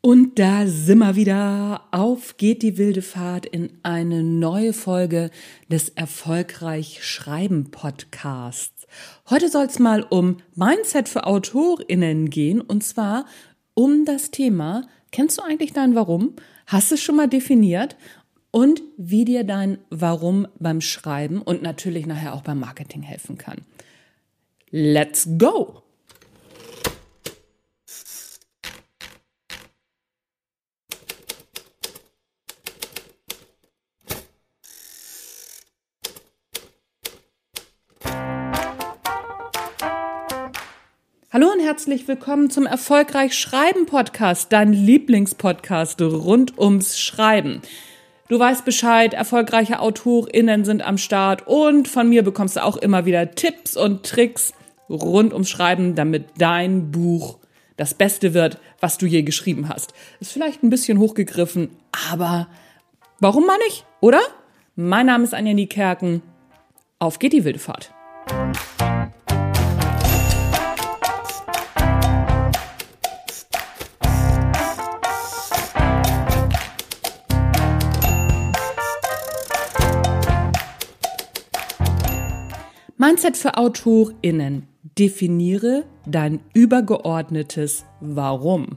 Und da sind wir wieder. Auf geht die wilde Fahrt in eine neue Folge des Erfolgreich Schreiben Podcasts. Heute soll es mal um Mindset für AutorInnen gehen und zwar um das Thema, kennst du eigentlich dein Warum? Hast du es schon mal definiert? Und wie dir dein Warum beim Schreiben und natürlich nachher auch beim Marketing helfen kann. Let's go! Hallo und herzlich willkommen zum Erfolgreich Schreiben Podcast, dein Lieblingspodcast rund ums Schreiben. Du weißt Bescheid, erfolgreiche AutorInnen sind am Start und von mir bekommst du auch immer wieder Tipps und Tricks rund ums Schreiben, damit dein Buch das Beste wird, was du je geschrieben hast. Ist vielleicht ein bisschen hochgegriffen, aber warum mal nicht, oder? Mein Name ist Anja Niekerken. Auf geht die wilde Fahrt. Mindset für AutorInnen. Definiere dein übergeordnetes Warum.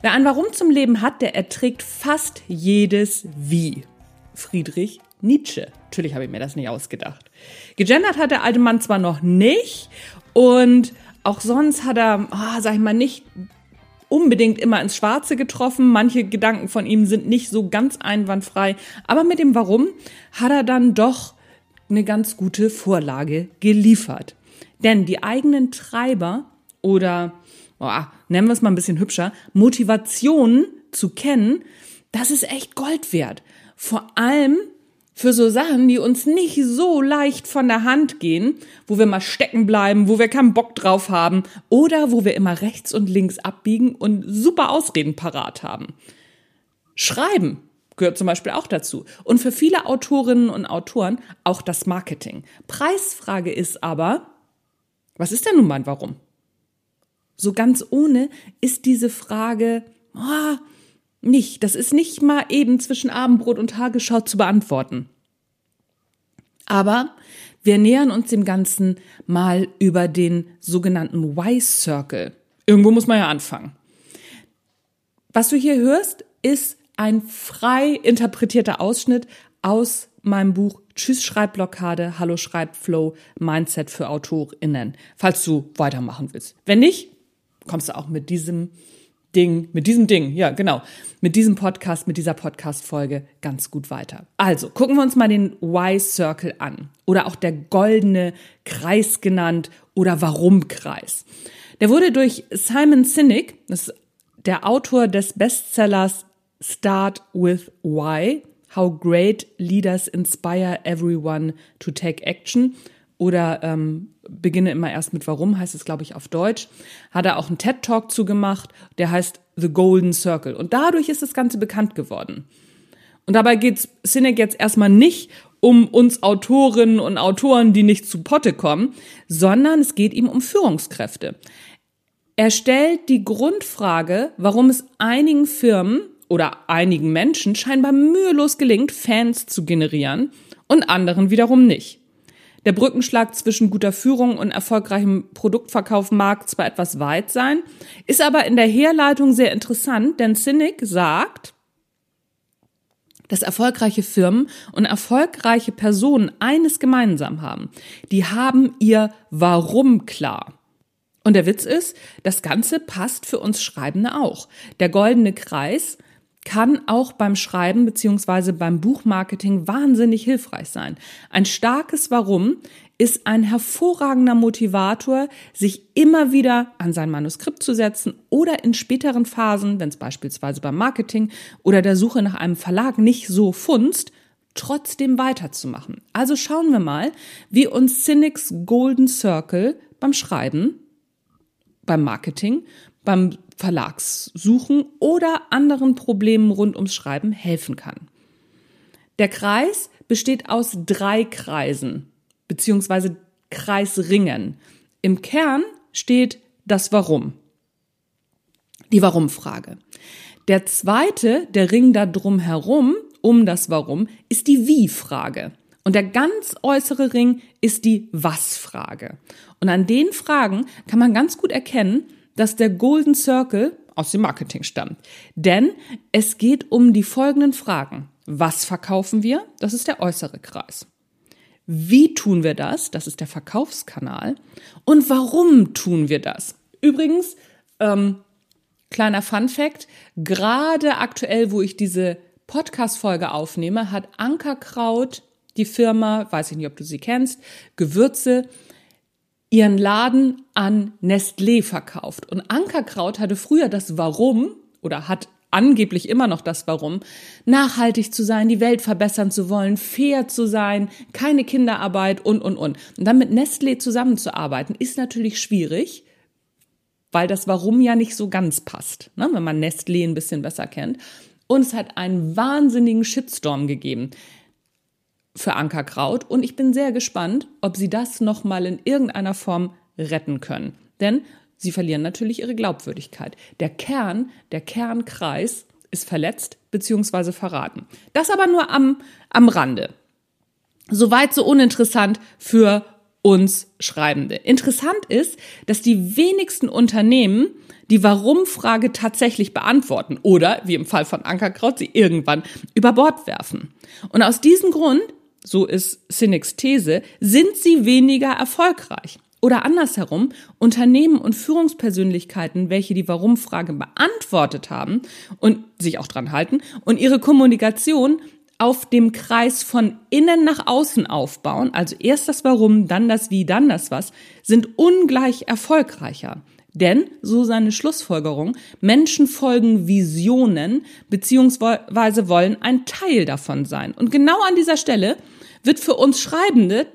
Wer ein Warum zum Leben hat, der erträgt fast jedes Wie. Friedrich Nietzsche. Natürlich habe ich mir das nicht ausgedacht. Gegendert hat der alte Mann zwar noch nicht und auch sonst hat er, oh, sag ich mal, nicht unbedingt immer ins Schwarze getroffen. Manche Gedanken von ihm sind nicht so ganz einwandfrei. Aber mit dem Warum hat er dann doch eine ganz gute Vorlage geliefert. Denn die eigenen Treiber oder, oh, nennen wir es mal ein bisschen hübscher, Motivationen zu kennen, das ist echt Gold wert. Vor allem für so Sachen, die uns nicht so leicht von der Hand gehen, wo wir mal stecken bleiben, wo wir keinen Bock drauf haben oder wo wir immer rechts und links abbiegen und super Ausreden parat haben. Schreiben gehört zum Beispiel auch dazu. Und für viele Autorinnen und Autoren auch das Marketing. Preisfrage ist aber, was ist denn nun mein Warum? So ganz ohne ist diese Frage oh, nicht. Das ist nicht mal eben zwischen Abendbrot und Tagesschau zu beantworten. Aber wir nähern uns dem Ganzen mal über den sogenannten Y-Circle. Irgendwo muss man ja anfangen. Was du hier hörst, ist ein frei interpretierter Ausschnitt aus meinem Buch Tschüss Schreibblockade, Hallo Schreibflow, Mindset für AutorInnen, falls du weitermachen willst. Wenn nicht, kommst du auch mit diesem Ding, mit diesem Ding, ja, genau, mit diesem Podcast, mit dieser Podcast-Folge ganz gut weiter. Also, gucken wir uns mal den Y-Circle an oder auch der goldene Kreis genannt oder Warum-Kreis. Der wurde durch Simon Sinek, das ist der Autor des Bestsellers Start with Why. How Great Leaders Inspire Everyone to Take Action. Oder ähm, beginne immer erst mit Warum, heißt es, glaube ich, auf Deutsch. Hat er auch einen TED-Talk zugemacht, der heißt The Golden Circle. Und dadurch ist das Ganze bekannt geworden. Und dabei geht Sinek jetzt erstmal nicht um uns Autorinnen und Autoren, die nicht zu Potte kommen, sondern es geht ihm um Führungskräfte. Er stellt die Grundfrage, warum es einigen Firmen oder einigen Menschen scheinbar mühelos gelingt, Fans zu generieren und anderen wiederum nicht. Der Brückenschlag zwischen guter Führung und erfolgreichem Produktverkauf mag zwar etwas weit sein, ist aber in der Herleitung sehr interessant, denn Cynic sagt, dass erfolgreiche Firmen und erfolgreiche Personen eines gemeinsam haben. Die haben ihr Warum klar. Und der Witz ist, das Ganze passt für uns Schreibende auch. Der goldene Kreis kann auch beim Schreiben beziehungsweise beim Buchmarketing wahnsinnig hilfreich sein. Ein starkes Warum ist ein hervorragender Motivator, sich immer wieder an sein Manuskript zu setzen oder in späteren Phasen, wenn es beispielsweise beim Marketing oder der Suche nach einem Verlag nicht so funzt, trotzdem weiterzumachen. Also schauen wir mal, wie uns Cynics Golden Circle beim Schreiben, beim Marketing, beim Verlagssuchen oder anderen Problemen rund ums Schreiben helfen kann. Der Kreis besteht aus drei Kreisen beziehungsweise Kreisringen. Im Kern steht das Warum. Die Warum-Frage. Der zweite, der Ring da drum herum, um das Warum, ist die Wie-Frage. Und der ganz äußere Ring ist die Was-Frage. Und an den Fragen kann man ganz gut erkennen, dass der Golden Circle aus dem Marketing stammt. Denn es geht um die folgenden Fragen. Was verkaufen wir? Das ist der äußere Kreis. Wie tun wir das? Das ist der Verkaufskanal. Und warum tun wir das? Übrigens, ähm, kleiner Fun fact, gerade aktuell, wo ich diese Podcast-Folge aufnehme, hat Ankerkraut, die Firma, weiß ich nicht, ob du sie kennst, Gewürze, ihren Laden an Nestlé verkauft. Und Ankerkraut hatte früher das Warum oder hat angeblich immer noch das Warum, nachhaltig zu sein, die Welt verbessern zu wollen, fair zu sein, keine Kinderarbeit und, und, und. Und dann mit Nestlé zusammenzuarbeiten, ist natürlich schwierig, weil das Warum ja nicht so ganz passt, ne, wenn man Nestlé ein bisschen besser kennt. Und es hat einen wahnsinnigen Shitstorm gegeben für Ankerkraut und ich bin sehr gespannt, ob sie das nochmal in irgendeiner Form retten können. Denn sie verlieren natürlich ihre Glaubwürdigkeit. Der Kern, der Kernkreis ist verletzt bzw. verraten. Das aber nur am, am Rande. Soweit so uninteressant für uns Schreibende. Interessant ist, dass die wenigsten Unternehmen die Warum-Frage tatsächlich beantworten oder, wie im Fall von Ankerkraut, sie irgendwann über Bord werfen. Und aus diesem Grund so ist Cynics These, sind sie weniger erfolgreich. Oder andersherum, Unternehmen und Führungspersönlichkeiten, welche die Warum-Frage beantwortet haben und sich auch dran halten und ihre Kommunikation auf dem Kreis von innen nach außen aufbauen, also erst das Warum, dann das Wie, dann das Was, sind ungleich erfolgreicher. Denn, so seine Schlussfolgerung, Menschen folgen Visionen beziehungsweise wollen ein Teil davon sein. Und genau an dieser Stelle wird für uns Schreibende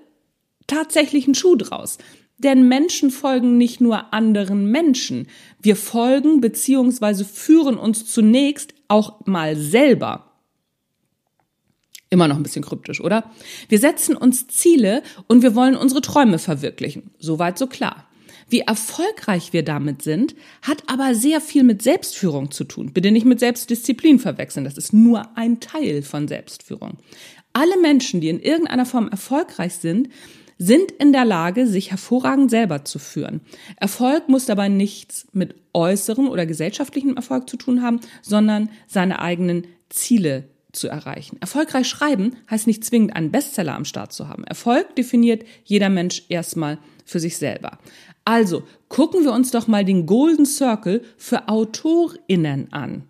tatsächlich ein Schuh draus. Denn Menschen folgen nicht nur anderen Menschen. Wir folgen beziehungsweise führen uns zunächst auch mal selber. Immer noch ein bisschen kryptisch, oder? Wir setzen uns Ziele und wir wollen unsere Träume verwirklichen. Soweit so klar. Wie erfolgreich wir damit sind, hat aber sehr viel mit Selbstführung zu tun. Bitte nicht mit Selbstdisziplin verwechseln. Das ist nur ein Teil von Selbstführung. Alle Menschen, die in irgendeiner Form erfolgreich sind, sind in der Lage, sich hervorragend selber zu führen. Erfolg muss dabei nichts mit äußerem oder gesellschaftlichem Erfolg zu tun haben, sondern seine eigenen Ziele zu erreichen. Erfolgreich schreiben heißt nicht zwingend einen Bestseller am Start zu haben. Erfolg definiert jeder Mensch erstmal für sich selber. Also gucken wir uns doch mal den Golden Circle für AutorInnen an.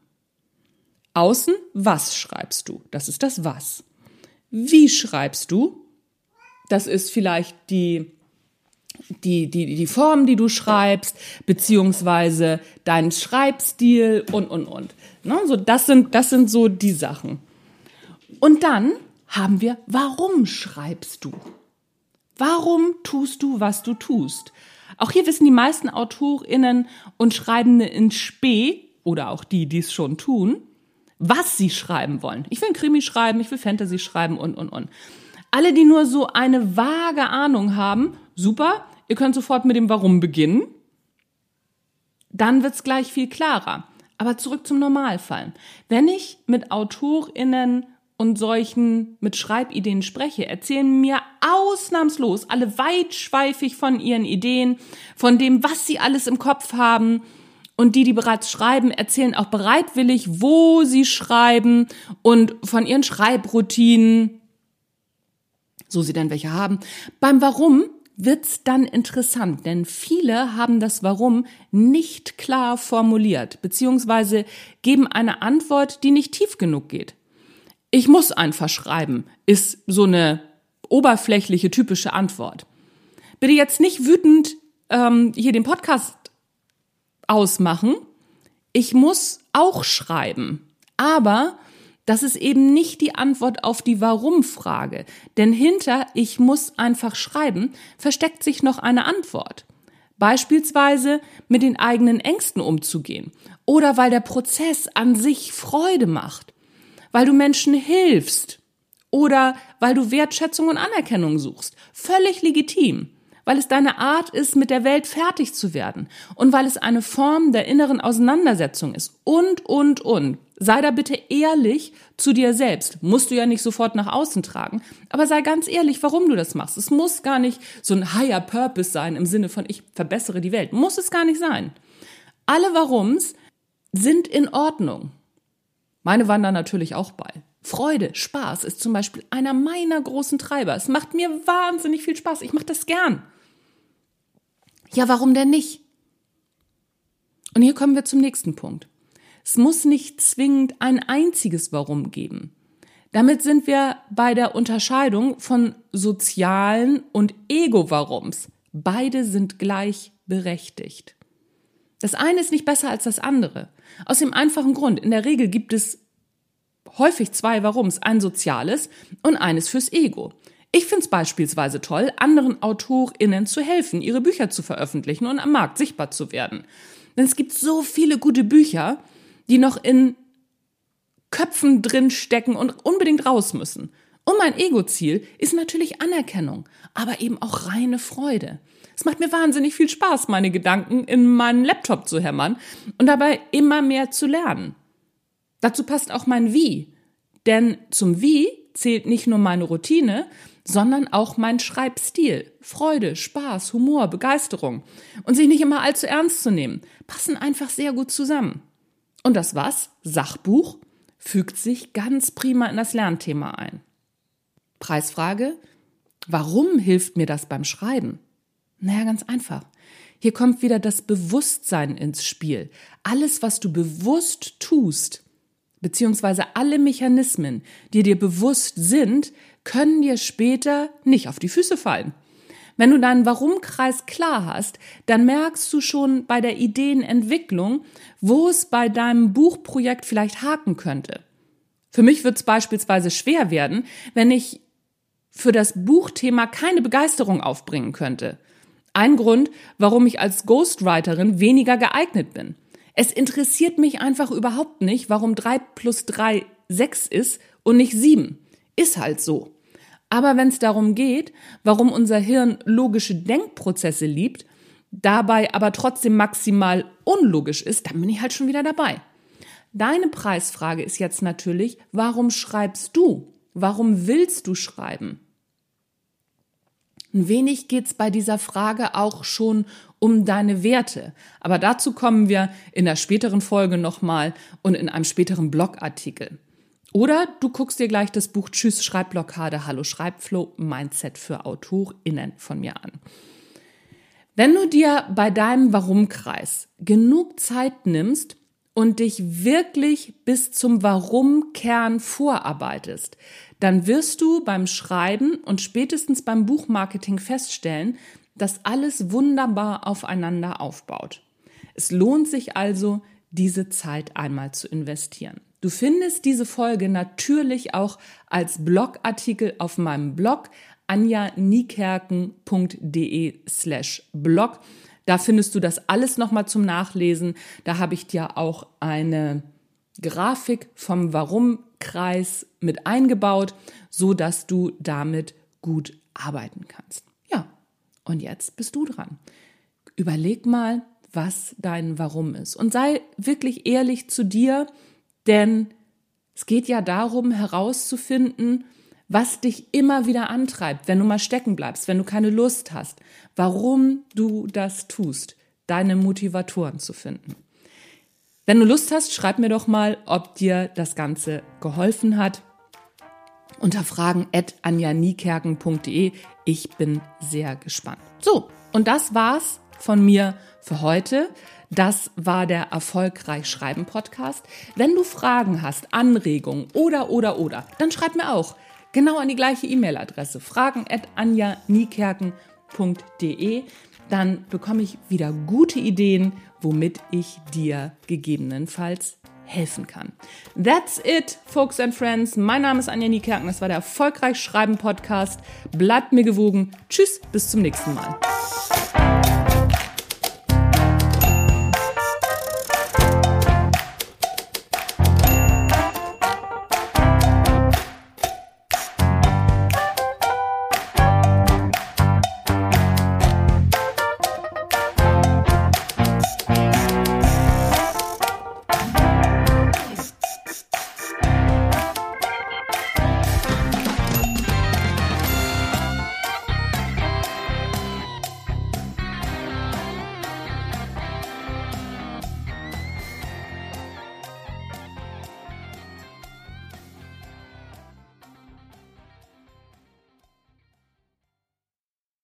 Außen, was schreibst du? Das ist das Was. Wie schreibst du? Das ist vielleicht die, die, die, die Form, die du schreibst, beziehungsweise dein Schreibstil und, und, und. Ne? So, das, sind, das sind so die Sachen. Und dann haben wir, warum schreibst du? Warum tust du, was du tust? Auch hier wissen die meisten AutorInnen und Schreibende in Spee, oder auch die, die es schon tun, was sie schreiben wollen. Ich will ein Krimi schreiben, ich will Fantasy schreiben und, und, und. Alle, die nur so eine vage Ahnung haben, super, ihr könnt sofort mit dem Warum beginnen. Dann wird's gleich viel klarer. Aber zurück zum Normalfall. Wenn ich mit AutorInnen und solchen mit Schreibideen spreche, erzählen mir ausnahmslos alle weitschweifig von ihren Ideen, von dem, was sie alles im Kopf haben, und die, die bereits schreiben, erzählen auch bereitwillig, wo sie schreiben und von ihren Schreibroutinen, so sie denn welche haben. Beim Warum wird's dann interessant, denn viele haben das Warum nicht klar formuliert, beziehungsweise geben eine Antwort, die nicht tief genug geht. Ich muss einfach schreiben, ist so eine oberflächliche, typische Antwort. Bitte jetzt nicht wütend ähm, hier den Podcast ausmachen. Ich muss auch schreiben. Aber das ist eben nicht die Antwort auf die Warum-Frage. Denn hinter ich muss einfach schreiben versteckt sich noch eine Antwort. Beispielsweise mit den eigenen Ängsten umzugehen. Oder weil der Prozess an sich Freude macht. Weil du Menschen hilfst. Oder weil du Wertschätzung und Anerkennung suchst. Völlig legitim. weil es deine Art ist, mit der Welt fertig zu werden und weil es eine Form der inneren Auseinandersetzung ist und, und, und. Sei da bitte ehrlich zu dir selbst. Musst du ja nicht sofort nach außen tragen, aber sei ganz ehrlich, warum du das machst. Es muss gar nicht so ein higher Purpose sein im Sinne von ich verbessere die Welt. Muss es gar nicht sein. Alle Warums sind in Ordnung. Meine waren da natürlich auch bei. Freude, Spaß ist zum Beispiel einer meiner großen Treiber. Es macht mir wahnsinnig viel Spaß. Ich mache das gern. Ja, warum denn nicht? Und hier kommen wir zum nächsten Punkt. Es muss nicht zwingend ein einziges Warum geben. Damit sind wir bei der Unterscheidung von sozialen und Ego-Warums. Beide sind gleich berechtigt. Das eine ist nicht besser als das andere. Aus dem einfachen Grund, in der Regel gibt es häufig zwei Warums, ein soziales und eines fürs Ego. Ich finde es beispielsweise toll, anderen AutorInnen zu helfen, ihre Bücher zu veröffentlichen und am Markt sichtbar zu werden. Denn es gibt so viele gute Bücher, die noch in Köpfen drin stecken und unbedingt raus müssen. Und mein Ego-Ziel ist natürlich Anerkennung, aber eben auch reine Freude. Es macht mir wahnsinnig viel Spaß, meine Gedanken in meinen Laptop zu hämmern und dabei immer mehr zu lernen. Dazu passt auch mein Wie. Denn zum Wie zählt nicht nur meine Routine, sondern auch mein Schreibstil. Freude, Spaß, Humor, Begeisterung. Und sich nicht immer allzu ernst zu nehmen, passen einfach sehr gut zusammen. Und das was? Sachbuch fügt sich ganz prima in das Lernthema ein. Preisfrage. Warum hilft mir das beim Schreiben? Naja, ganz einfach. Hier kommt wieder das Bewusstsein ins Spiel. Alles, was du bewusst tust, beziehungsweise alle Mechanismen, die dir bewusst sind, können dir später nicht auf die Füße fallen. Wenn du deinen Warum-Kreis klar hast, dann merkst du schon bei der Ideenentwicklung, wo es bei deinem Buchprojekt vielleicht haken könnte. Für mich wird es beispielsweise schwer werden, wenn ich für das Buchthema keine Begeisterung aufbringen könnte. Ein Grund, warum ich als Ghostwriterin weniger geeignet bin. Es interessiert mich einfach überhaupt nicht, warum drei plus drei sechs ist und nicht sieben. Ist halt so. Aber wenn es darum geht, warum unser Hirn logische Denkprozesse liebt, dabei aber trotzdem maximal unlogisch ist, dann bin ich halt schon wieder dabei. Deine Preisfrage ist jetzt natürlich, warum schreibst du? Warum willst du schreiben? Ein wenig geht's bei dieser Frage auch schon um deine Werte. Aber dazu kommen wir in der späteren Folge nochmal und in einem späteren Blogartikel. Oder du guckst dir gleich das Buch Tschüss Schreibblockade, Hallo Schreibflow, Mindset für AutorInnen von mir an. Wenn du dir bei deinem Warum-Kreis genug Zeit nimmst und dich wirklich bis zum Warum-Kern vorarbeitest, dann wirst du beim Schreiben und spätestens beim Buchmarketing feststellen, dass alles wunderbar aufeinander aufbaut. Es lohnt sich also, diese Zeit einmal zu investieren. Du findest diese Folge natürlich auch als Blogartikel auf meinem Blog anjanikerken.de slash blog. Da findest du das alles nochmal zum Nachlesen. Da habe ich dir auch eine Grafik vom Warum-Kreis mit eingebaut, so dass du damit gut arbeiten kannst. Ja, und jetzt bist du dran. Überleg mal, was dein Warum ist und sei wirklich ehrlich zu dir, denn es geht ja darum herauszufinden, was dich immer wieder antreibt, wenn du mal stecken bleibst, wenn du keine Lust hast, warum du das tust, deine Motivatoren zu finden. Wenn du Lust hast, schreib mir doch mal, ob dir das Ganze geholfen hat. Unter fragen at. Ich bin sehr gespannt. So, und das war's von mir für heute. Das war der Erfolgreich Schreiben Podcast. Wenn du Fragen hast, Anregungen oder, oder, oder, dann schreib mir auch. Genau an die gleiche E-Mail-Adresse. Fragen at anjanikerken.de dann bekomme ich wieder gute Ideen, womit ich dir gegebenenfalls helfen kann. That's it, folks and friends. Mein Name ist Anja Niekerken. Das war der Erfolgreich Schreiben Podcast. Bleibt mir gewogen. Tschüss, bis zum nächsten Mal.